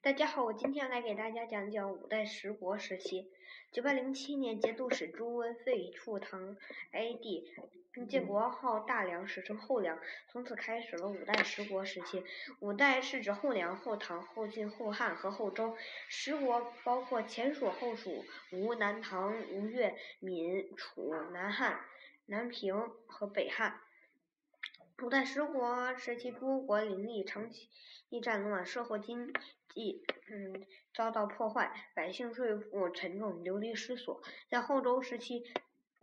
大家好，我今天来给大家讲讲五代十国时期。九百零七年，节度使朱温废黜唐 A.D，建国号大梁，史称后梁，从此开始了五代十国时期。五代是指后梁、后唐、后晋、后汉和后周。十国包括前蜀、后蜀、吴、南唐、吴越、闽、楚、南汉、南平和北汉。五代十国时期，诸国林立，长期战乱，社会经济嗯遭到破坏，百姓税负沉重，流离失所。在后周时期，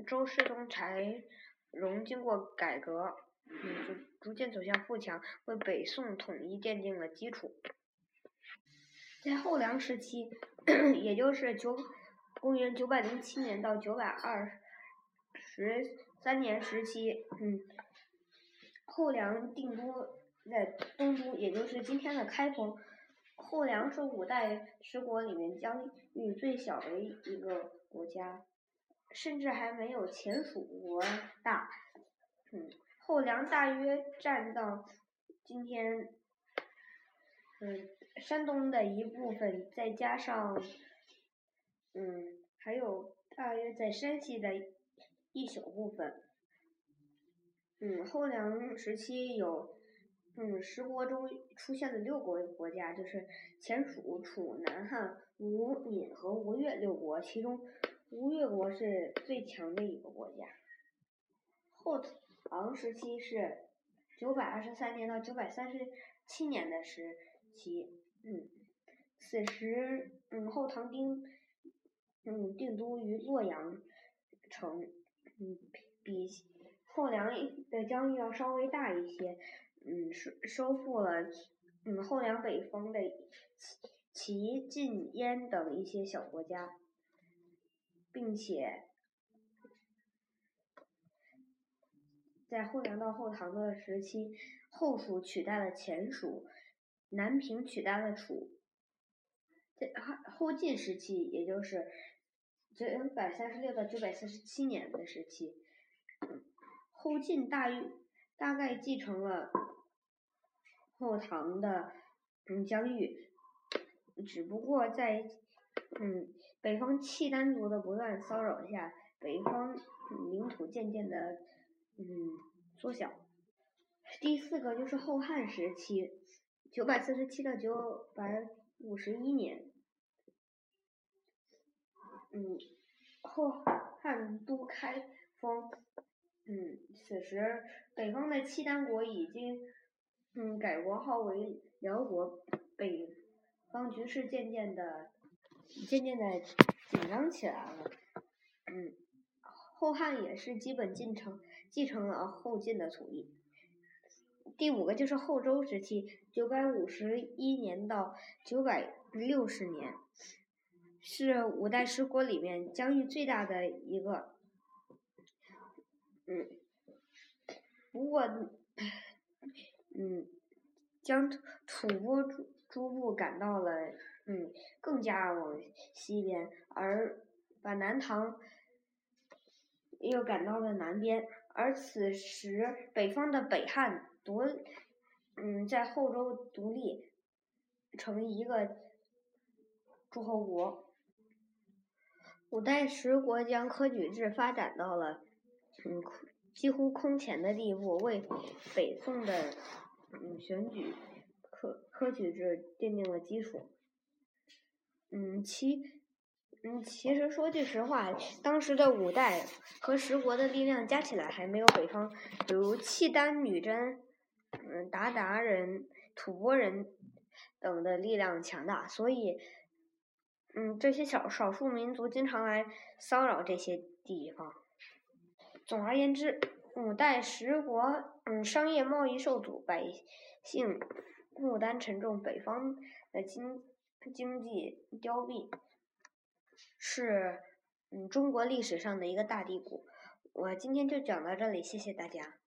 周世宗柴荣经过改革，嗯逐逐渐走向富强，为北宋统一奠定了基础。在后梁时期，也就是九公元九百零七年到九百二十三年时期，嗯。后梁定都在东都，也就是今天的开封。后梁是五代十国里面疆域最小的一个国家，甚至还没有前蜀国大。嗯，后梁大约占到今天，嗯，山东的一部分，再加上，嗯，还有大约在山西的一小部分。嗯，后梁时期有，嗯，十国中出现了六国国家，就是前蜀、楚、南汉、吴、闽和吴越六国，其中吴越国是最强的一个国家。后唐时期是九百二十三年到九百三十七年的时期，嗯，此时，嗯，后唐定，嗯，定都于洛阳城，嗯，比。后梁的疆域要稍微大一些，嗯，收收复了，嗯，后梁北方的齐、晋、燕等一些小国家，并且在后梁到后唐的时期，后蜀取代了前蜀，南平取代了楚，在后晋时期，也就是九百三十六到九百四十七年的时期。后晋大约大概继承了后唐的嗯疆域，只不过在嗯北方契丹族的不断骚扰下，北方领土渐渐的嗯缩小。第四个就是后汉时期，九百四十七到九百五十一年，嗯后汉都开封。嗯，此时北方的契丹国已经嗯改国号为辽国，北方局势渐渐的渐渐的紧张起来了。嗯，后汉也是基本继承继承了后晋的土地。第五个就是后周时期，九百五十一年到九百六十年，是五代十国里面疆域最大的一个。嗯，不过，嗯，将吐蕃诸诸部赶到了，嗯，更加往西边，而把南唐又赶到了南边，而此时北方的北汉独，嗯，在后周独立成一个诸侯国，五代十国将科举制发展到了。嗯，几乎空前的地步，为北宋的嗯选举科科举制奠定了基础。嗯，其嗯其实说句实话，当时的五代和十国的力量加起来还没有北方，比如契丹、女真、嗯鞑靼人、吐蕃人等的力量强大，所以嗯这些少少数民族经常来骚扰这些地方。总而言之，五代十国，嗯，商业贸易受阻，百姓负担沉重，北方的经经济凋敝，是嗯中国历史上的一个大低谷。我今天就讲到这里，谢谢大家。